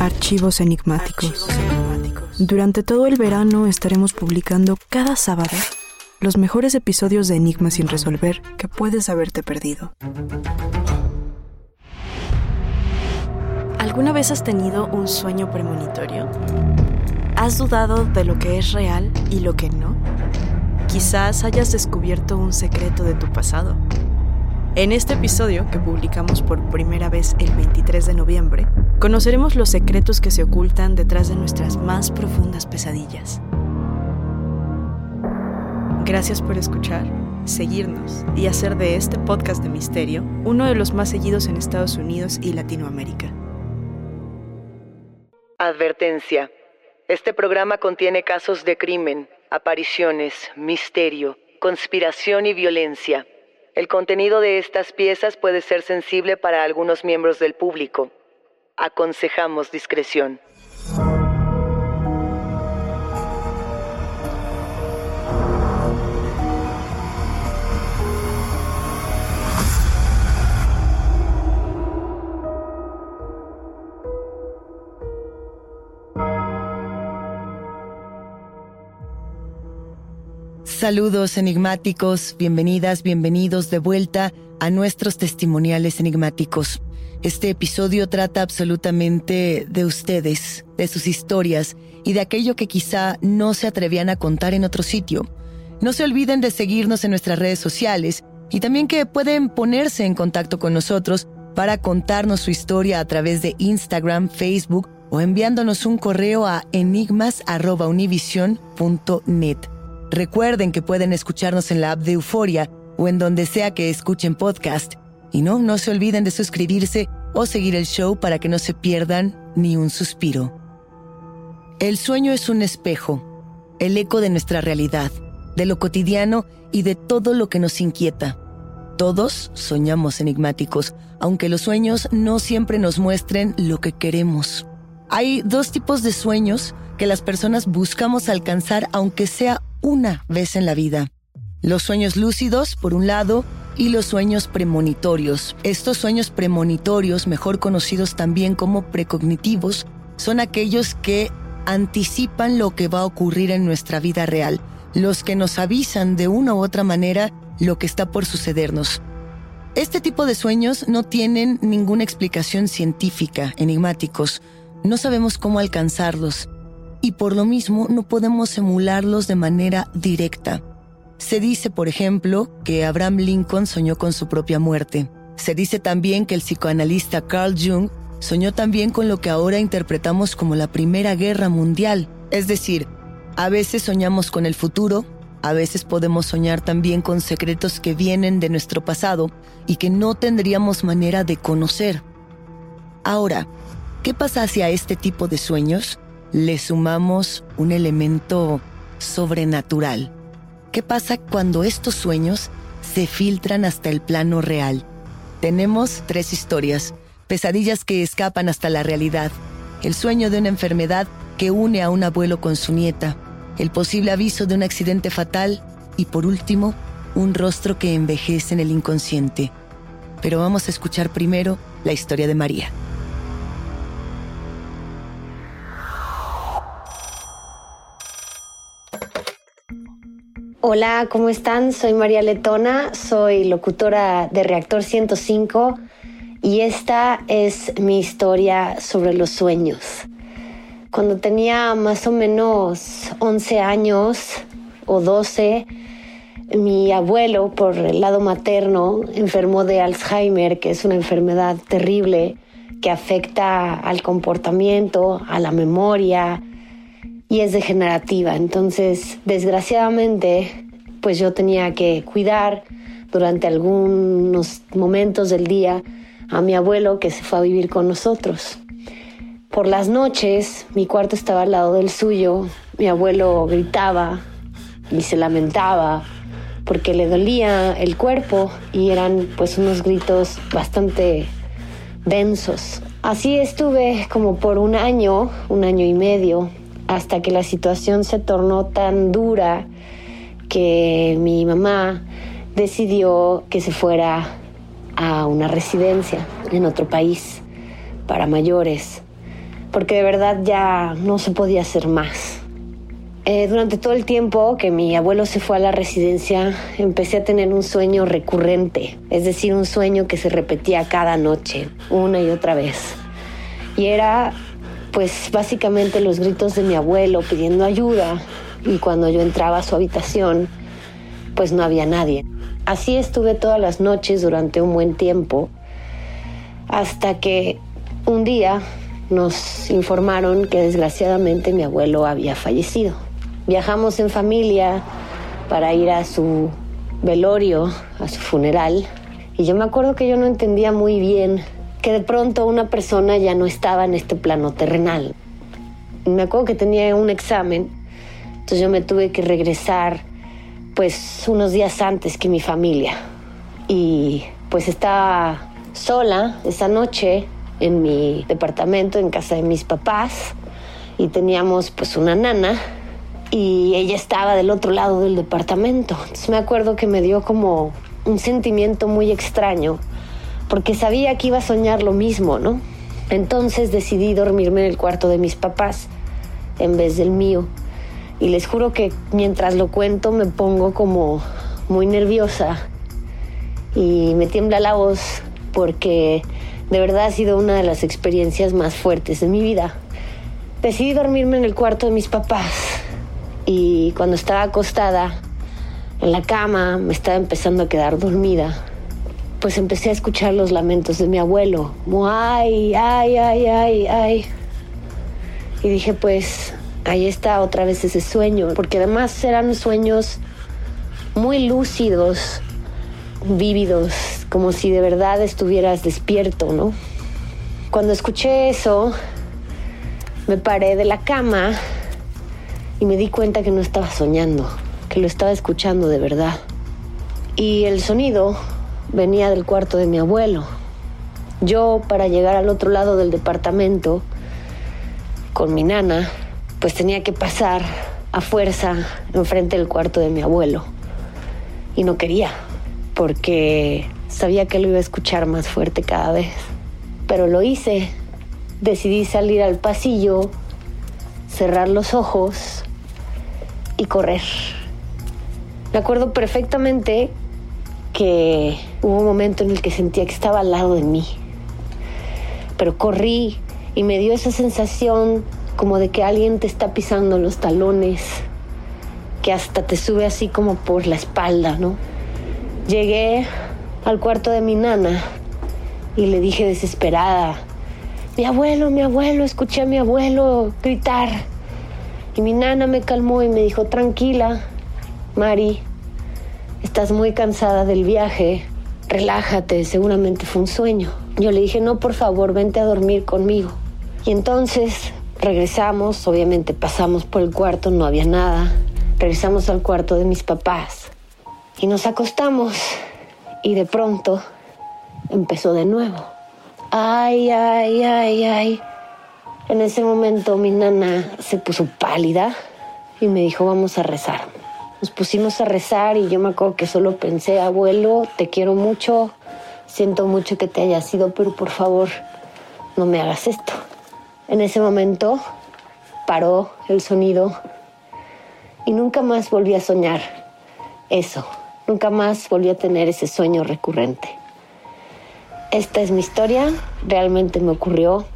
Archivos enigmáticos. Durante todo el verano estaremos publicando cada sábado los mejores episodios de Enigmas sin resolver que puedes haberte perdido. ¿Alguna vez has tenido un sueño premonitorio? ¿Has dudado de lo que es real y lo que no? Quizás hayas descubierto un secreto de tu pasado. En este episodio, que publicamos por primera vez el 23 de noviembre, conoceremos los secretos que se ocultan detrás de nuestras más profundas pesadillas. Gracias por escuchar, seguirnos y hacer de este podcast de misterio uno de los más seguidos en Estados Unidos y Latinoamérica. Advertencia. Este programa contiene casos de crimen, apariciones, misterio, conspiración y violencia. El contenido de estas piezas puede ser sensible para algunos miembros del público. Aconsejamos discreción. Saludos enigmáticos, bienvenidas, bienvenidos de vuelta a nuestros testimoniales enigmáticos. Este episodio trata absolutamente de ustedes, de sus historias y de aquello que quizá no se atrevían a contar en otro sitio. No se olviden de seguirnos en nuestras redes sociales y también que pueden ponerse en contacto con nosotros para contarnos su historia a través de Instagram, Facebook o enviándonos un correo a enigmas.univision.net. Recuerden que pueden escucharnos en la app de Euforia o en donde sea que escuchen podcast. Y no, no se olviden de suscribirse o seguir el show para que no se pierdan ni un suspiro. El sueño es un espejo, el eco de nuestra realidad, de lo cotidiano y de todo lo que nos inquieta. Todos soñamos enigmáticos, aunque los sueños no siempre nos muestren lo que queremos. Hay dos tipos de sueños que las personas buscamos alcanzar aunque sea una vez en la vida. Los sueños lúcidos, por un lado, y los sueños premonitorios. Estos sueños premonitorios, mejor conocidos también como precognitivos, son aquellos que anticipan lo que va a ocurrir en nuestra vida real, los que nos avisan de una u otra manera lo que está por sucedernos. Este tipo de sueños no tienen ninguna explicación científica, enigmáticos. No sabemos cómo alcanzarlos y por lo mismo no podemos emularlos de manera directa. Se dice, por ejemplo, que Abraham Lincoln soñó con su propia muerte. Se dice también que el psicoanalista Carl Jung soñó también con lo que ahora interpretamos como la Primera Guerra Mundial. Es decir, a veces soñamos con el futuro, a veces podemos soñar también con secretos que vienen de nuestro pasado y que no tendríamos manera de conocer. Ahora, ¿qué pasa hacia este tipo de sueños? le sumamos un elemento sobrenatural. ¿Qué pasa cuando estos sueños se filtran hasta el plano real? Tenemos tres historias, pesadillas que escapan hasta la realidad, el sueño de una enfermedad que une a un abuelo con su nieta, el posible aviso de un accidente fatal y por último, un rostro que envejece en el inconsciente. Pero vamos a escuchar primero la historia de María. Hola, ¿cómo están? Soy María Letona, soy locutora de Reactor 105 y esta es mi historia sobre los sueños. Cuando tenía más o menos 11 años o 12, mi abuelo por el lado materno enfermó de Alzheimer, que es una enfermedad terrible que afecta al comportamiento, a la memoria, y es degenerativa. Entonces, desgraciadamente, pues yo tenía que cuidar durante algunos momentos del día a mi abuelo que se fue a vivir con nosotros. Por las noches, mi cuarto estaba al lado del suyo, mi abuelo gritaba y se lamentaba porque le dolía el cuerpo y eran pues unos gritos bastante densos. Así estuve como por un año, un año y medio, hasta que la situación se tornó tan dura que mi mamá decidió que se fuera a una residencia en otro país para mayores, porque de verdad ya no se podía hacer más. Eh, durante todo el tiempo que mi abuelo se fue a la residencia, empecé a tener un sueño recurrente, es decir, un sueño que se repetía cada noche, una y otra vez. Y era, pues, básicamente los gritos de mi abuelo pidiendo ayuda. Y cuando yo entraba a su habitación, pues no había nadie. Así estuve todas las noches durante un buen tiempo, hasta que un día nos informaron que desgraciadamente mi abuelo había fallecido. Viajamos en familia para ir a su velorio, a su funeral. Y yo me acuerdo que yo no entendía muy bien que de pronto una persona ya no estaba en este plano terrenal. Me acuerdo que tenía un examen, entonces yo me tuve que regresar pues unos días antes que mi familia. Y pues estaba sola esa noche en mi departamento, en casa de mis papás, y teníamos pues una nana y ella estaba del otro lado del departamento. Entonces me acuerdo que me dio como un sentimiento muy extraño, porque sabía que iba a soñar lo mismo, ¿no? Entonces decidí dormirme en el cuarto de mis papás en vez del mío. Y les juro que mientras lo cuento me pongo como muy nerviosa y me tiembla la voz porque de verdad ha sido una de las experiencias más fuertes de mi vida. Decidí dormirme en el cuarto de mis papás y cuando estaba acostada en la cama, me estaba empezando a quedar dormida, pues empecé a escuchar los lamentos de mi abuelo. Ay, ay, ay, ay, ay. Y dije, pues ahí está otra vez ese sueño, porque además eran sueños muy lúcidos, vívidos, como si de verdad estuvieras despierto, ¿no? Cuando escuché eso, me paré de la cama y me di cuenta que no estaba soñando, que lo estaba escuchando de verdad. Y el sonido venía del cuarto de mi abuelo. Yo, para llegar al otro lado del departamento con mi nana, pues tenía que pasar a fuerza enfrente del cuarto de mi abuelo. Y no quería, porque sabía que lo iba a escuchar más fuerte cada vez. Pero lo hice. Decidí salir al pasillo, cerrar los ojos y correr. Me acuerdo perfectamente que hubo un momento en el que sentía que estaba al lado de mí. Pero corrí y me dio esa sensación como de que alguien te está pisando los talones, que hasta te sube así como por la espalda, ¿no? Llegué al cuarto de mi nana y le dije desesperada, mi abuelo, mi abuelo, escuché a mi abuelo gritar. Y mi nana me calmó y me dijo, tranquila, Mari, estás muy cansada del viaje, relájate, seguramente fue un sueño. Yo le dije, no, por favor, vente a dormir conmigo. Y entonces regresamos, obviamente pasamos por el cuarto, no había nada. Regresamos al cuarto de mis papás y nos acostamos y de pronto empezó de nuevo. Ay, ay, ay, ay. En ese momento mi nana se puso pálida y me dijo, vamos a rezar. Nos pusimos a rezar y yo me acuerdo que solo pensé, abuelo, te quiero mucho, siento mucho que te haya sido, pero por favor, no me hagas esto. En ese momento paró el sonido y nunca más volví a soñar eso, nunca más volví a tener ese sueño recurrente. Esta es mi historia, realmente me ocurrió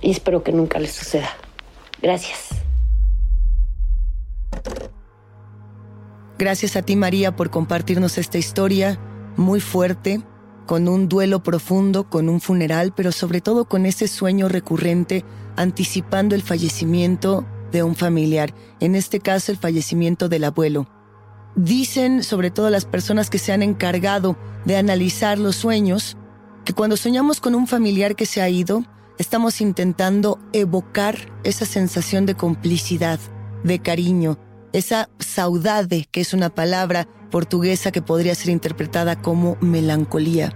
y espero que nunca le suceda. Gracias. Gracias a ti María por compartirnos esta historia muy fuerte, con un duelo profundo, con un funeral, pero sobre todo con ese sueño recurrente anticipando el fallecimiento de un familiar, en este caso el fallecimiento del abuelo. Dicen, sobre todo las personas que se han encargado de analizar los sueños, que cuando soñamos con un familiar que se ha ido, estamos intentando evocar esa sensación de complicidad, de cariño, esa saudade, que es una palabra portuguesa que podría ser interpretada como melancolía.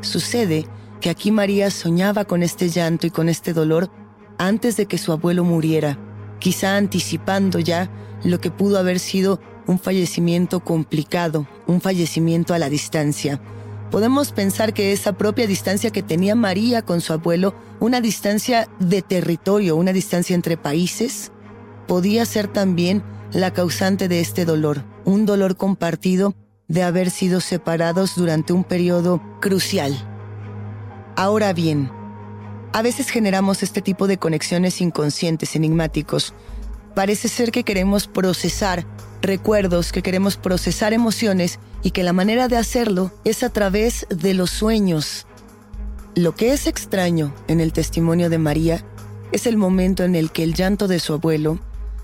Sucede que aquí María soñaba con este llanto y con este dolor antes de que su abuelo muriera, quizá anticipando ya lo que pudo haber sido un fallecimiento complicado, un fallecimiento a la distancia. podemos pensar que esa propia distancia que tenía María con su abuelo, una distancia de territorio, una distancia entre países, podía ser también la causante de este dolor, un dolor compartido de haber sido separados durante un periodo crucial. Ahora bien, a veces generamos este tipo de conexiones inconscientes, enigmáticos. Parece ser que queremos procesar recuerdos, que queremos procesar emociones y que la manera de hacerlo es a través de los sueños. Lo que es extraño en el testimonio de María es el momento en el que el llanto de su abuelo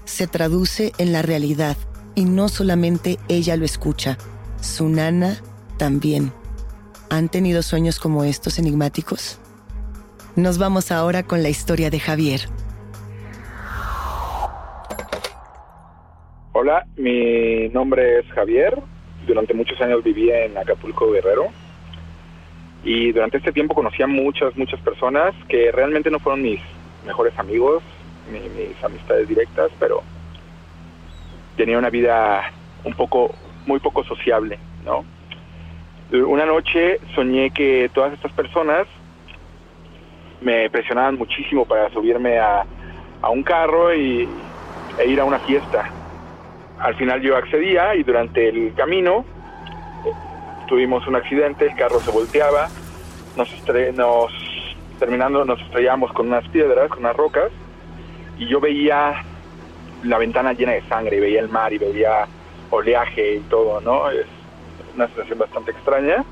se traduce en la realidad y no solamente ella lo escucha, su nana también. ¿Han tenido sueños como estos enigmáticos? Nos vamos ahora con la historia de Javier. Hola, mi nombre es Javier. Durante muchos años viví en Acapulco Guerrero. Y durante este tiempo conocí a muchas, muchas personas que realmente no fueron mis mejores amigos, mis amistades directas, pero tenía una vida un poco, muy poco sociable, ¿no? Una noche soñé que todas estas personas me presionaban muchísimo para subirme a, a un carro y, e ir a una fiesta al final yo accedía y durante el camino tuvimos un accidente, el carro se volteaba, nos, nos terminando nos estrellamos con unas piedras, con unas rocas y yo veía la ventana llena de sangre, y veía el mar y veía oleaje y todo, ¿no? Es una sensación bastante extraña.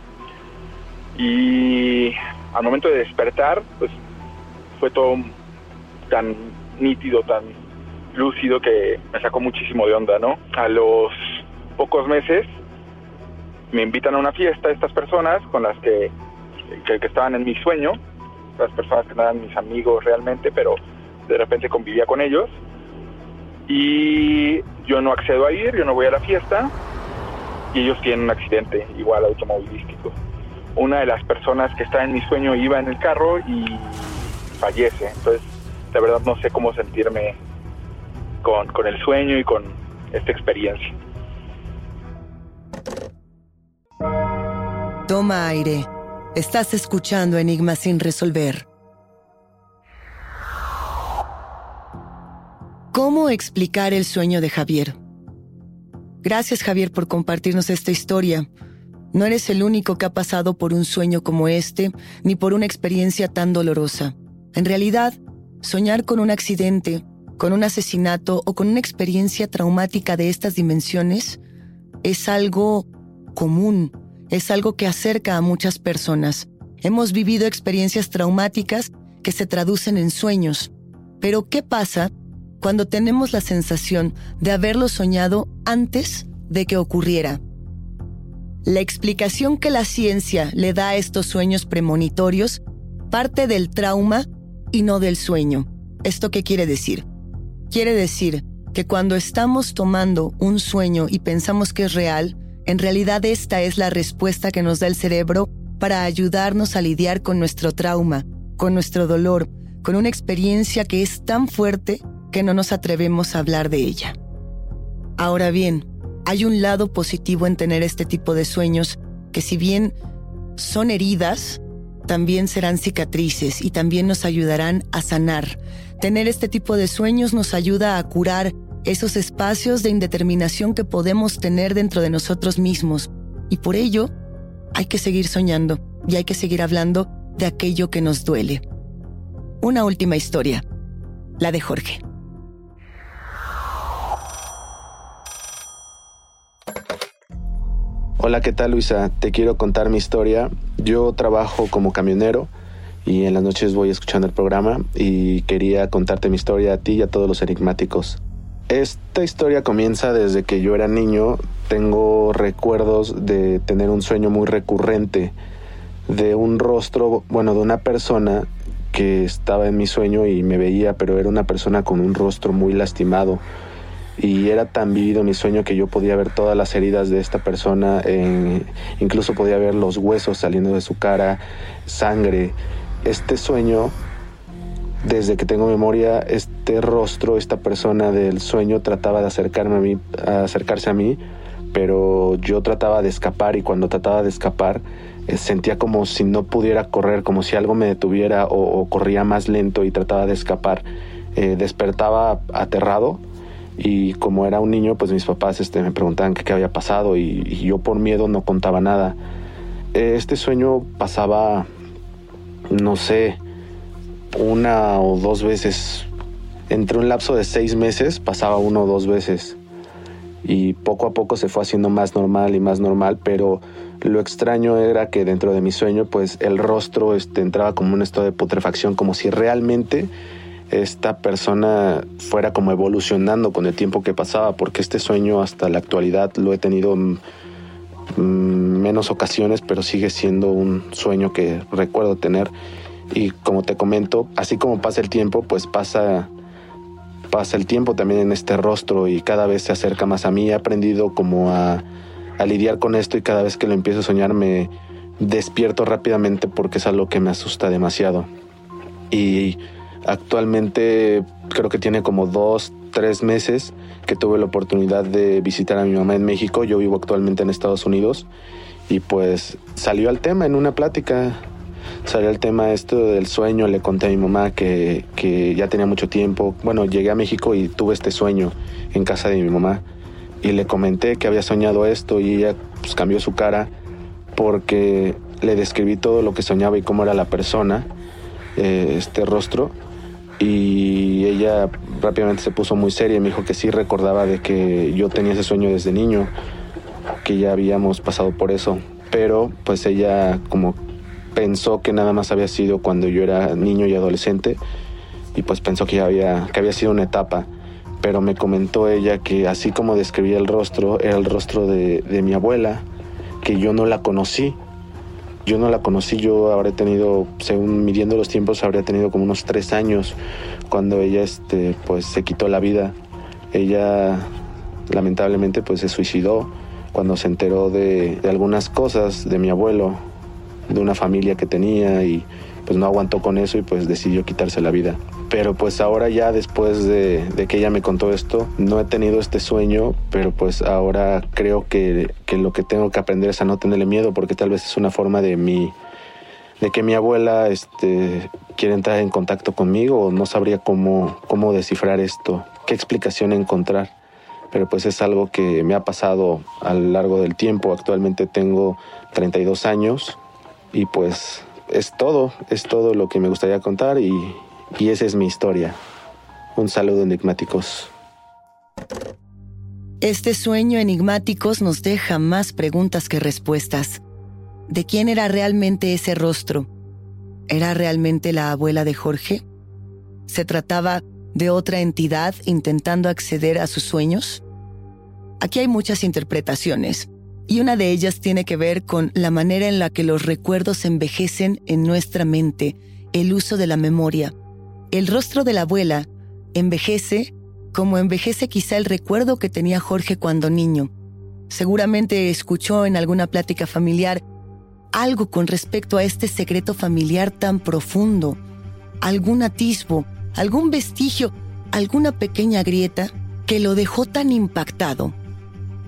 Y al momento de despertar, pues fue todo tan nítido, tan lúcido que me sacó muchísimo de onda, ¿no? A los pocos meses me invitan a una fiesta estas personas con las que, que, estaban en mi sueño, las personas que no eran mis amigos realmente, pero de repente convivía con ellos. Y yo no accedo a ir, yo no voy a la fiesta y ellos tienen un accidente igual automovilístico. Una de las personas que está en mi sueño iba en el carro y fallece. Entonces, de verdad no sé cómo sentirme con, el sueño y con esta experiencia. Toma aire. Estás escuchando Enigmas sin resolver. ¿Cómo explicar el sueño de Javier? Gracias Javier por compartirnos esta historia. No eres el único que ha pasado por un sueño como este, ni por una experiencia tan dolorosa. En realidad, soñar con un accidente con un asesinato o con una experiencia traumática de estas dimensiones es algo común, es algo que acerca a muchas personas. Hemos vivido experiencias traumáticas que se traducen en sueños. Pero ¿qué pasa cuando tenemos la sensación de haberlo soñado antes de que ocurriera? La explicación que la ciencia le da a estos sueños premonitorios parte del trauma y no del sueño. ¿Esto qué quiere decir? Quiere decir que cuando estamos tomando un sueño y pensamos que es real, en realidad esta es la respuesta que nos da el cerebro para ayudarnos a lidiar con nuestro trauma, con nuestro dolor, con una experiencia que es tan fuerte que no nos atrevemos a hablar de ella. Ahora bien, hay un lado positivo en tener este tipo de sueños que si bien son heridas, también serán cicatrices y también nos ayudarán a sanar, Tener este tipo de sueños nos ayuda a curar esos espacios de indeterminación que podemos tener dentro de nosotros mismos. Y por ello, hay que seguir soñando y hay que seguir hablando de aquello que nos duele. Una última historia, la de Jorge. Hola, ¿qué tal Luisa? Te quiero contar mi historia. Yo trabajo como camionero y en las noches voy escuchando el programa y quería contarte mi historia a ti y a todos los enigmáticos. Esta historia comienza desde que yo era niño. Tengo recuerdos de tener un sueño muy recurrente de un rostro, bueno, de una persona que estaba en mi sueño y me veía, pero era una persona con un rostro muy lastimado. Y era tan vivido mi sueño que yo podía ver todas las heridas de esta persona, incluso podía ver los huesos saliendo de su cara, sangre este sueño, desde que tengo memoria, este rostro, esta persona del sueño trataba de acercarme a mí, acercarse a mí, pero yo trataba de escapar y cuando trataba de escapar, eh, sentía como si no pudiera correr, como si algo me detuviera o, corría más lento y trataba de escapar. Eh, despertaba aterrado y como era un niño, pues mis papás este, me preguntaban qué, había pasado y, yo por miedo no contaba nada. Este sueño pasaba, no sé, una o dos veces. Entre un lapso de seis meses pasaba uno o dos veces. Y poco a poco se fue haciendo más normal y más normal, pero lo extraño era que dentro de mi sueño, pues el rostro este, entraba como un estado de putrefacción, como si realmente esta persona fuera como evolucionando con el tiempo que pasaba, porque este sueño hasta la actualidad lo he tenido menos ocasiones, pero sigue siendo un sueño que recuerdo tener. Y como te comento, así como pasa el tiempo, pues pasa pasa el tiempo también en este rostro y cada vez se acerca más a mí. He aprendido como a, a lidiar con esto y cada vez que lo empiezo a soñar me despierto rápidamente porque es algo que me asusta demasiado. Y Actualmente creo que tiene como dos, tres meses que tuve la oportunidad de visitar a mi mamá en México. Yo vivo actualmente en Estados Unidos y pues salió al tema en una plática. Salió el tema esto del sueño, le conté a mi mamá que, que ya tenía mucho tiempo. Bueno, llegué a México y tuve este sueño en casa de mi mamá y le comenté que había soñado esto y ella pues, cambió su cara porque le describí todo lo que soñaba y cómo era la persona, eh, este rostro, y ella rápidamente se puso muy seria y me dijo que sí recordaba de que yo tenía ese sueño desde niño, que ya habíamos pasado por eso, pero pues ella como pensó que nada más había sido cuando yo era niño y adolescente y pues pensó que había que había sido una etapa, pero me comentó ella que así como describía el rostro, era el rostro de, de mi abuela, que yo no la conocí yo no la conocí, yo habré tenido, según midiendo los tiempos, habría tenido como unos tres años cuando ella este, pues, se quitó la vida. Ella lamentablemente pues, se suicidó cuando se enteró de, de algunas cosas de mi abuelo, de una familia que tenía y pues no aguantó con eso y pues decidió quitarse la vida. Pero pues ahora ya después de, que ella me contó esto, no he tenido este sueño, pero pues ahora creo que, que, lo que tengo que aprender es a no tenerle miedo, porque tal vez es una forma de mi de que mi abuela este, quiere entrar en contacto conmigo o no sabría cómo, cómo descifrar esto, qué explicación encontrar. Pero pues es algo que me ha pasado a lo largo del tiempo. Actualmente tengo 32 años y pues es todo, es todo lo que me gustaría contar y, y esa es mi historia. Un saludo enigmáticos. Este sueño enigmáticos nos deja más preguntas que respuestas. ¿De quién era realmente ese rostro? ¿Era realmente la abuela de Jorge? ¿Se trataba de otra entidad intentando acceder a sus sueños? Aquí hay muchas interpretaciones, y una de ellas tiene que ver con la manera en la que los recuerdos envejecen en nuestra mente, el uso de la memoria. El rostro de la abuela envejece como envejece quizá el recuerdo que tenía Jorge cuando niño. Seguramente escuchó en alguna plática familiar algo con respecto a este secreto familiar tan profundo, algún atisbo, algún vestigio, alguna pequeña grieta que lo dejó tan impactado,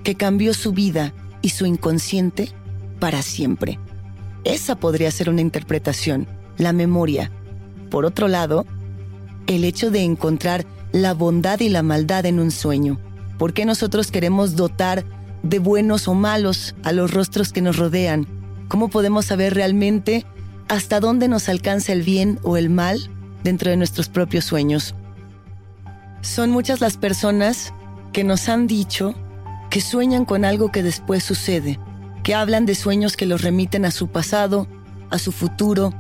que cambió su vida y su inconsciente para siempre. Esa podría ser una interpretación, la memoria. Por otro lado, el hecho de encontrar la bondad y la maldad en un sueño. ¿Por qué nosotros queremos dotar de buenos o malos a los rostros que nos rodean? ¿Cómo podemos saber realmente hasta dónde nos alcanza el bien o el mal dentro de nuestros propios sueños? Son muchas las personas que nos han dicho que sueñan con algo que después sucede, que hablan de sueños que los remiten a su pasado, a su futuro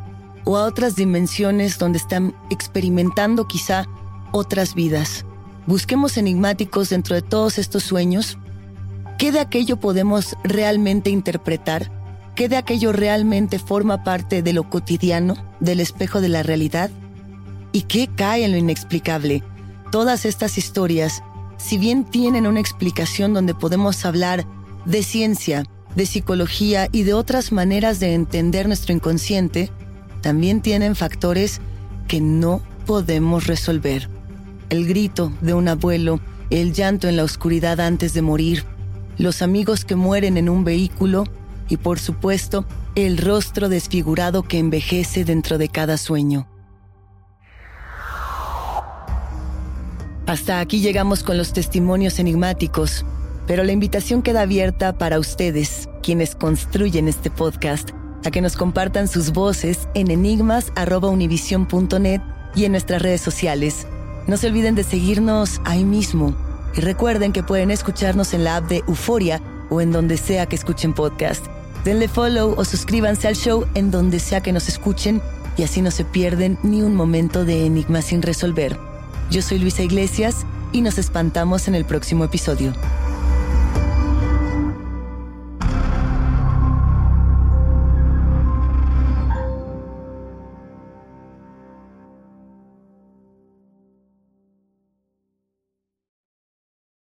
o a otras dimensiones donde están experimentando quizá otras vidas. Busquemos enigmáticos dentro de todos estos sueños. ¿Qué de aquello podemos realmente interpretar? ¿Qué de aquello realmente forma parte de lo cotidiano, del espejo de la realidad? ¿Y qué cae en lo inexplicable? Todas estas historias si bien tienen una explicación donde podemos hablar de ciencia, de psicología y de otras maneras de entender nuestro inconsciente, también tienen factores que no podemos resolver. El grito de un abuelo, el llanto en la oscuridad antes de morir, los amigos que mueren en un vehículo y por supuesto el rostro desfigurado que envejece dentro de cada sueño. Hasta aquí llegamos con los testimonios enigmáticos, pero la invitación queda abierta para ustedes, quienes construyen este podcast, a que nos compartan sus voces en enigmas.univision.net y en nuestras redes sociales. No se olviden de seguirnos ahí mismo y recuerden que pueden escucharnos en la app de Euforia o en donde sea que escuchen podcast. Denle follow o suscríbanse al show en donde sea que nos escuchen y así no se pierden ni un momento de enigma sin resolver. Yo soy Luisa Iglesias y nos espantamos en el próximo episodio.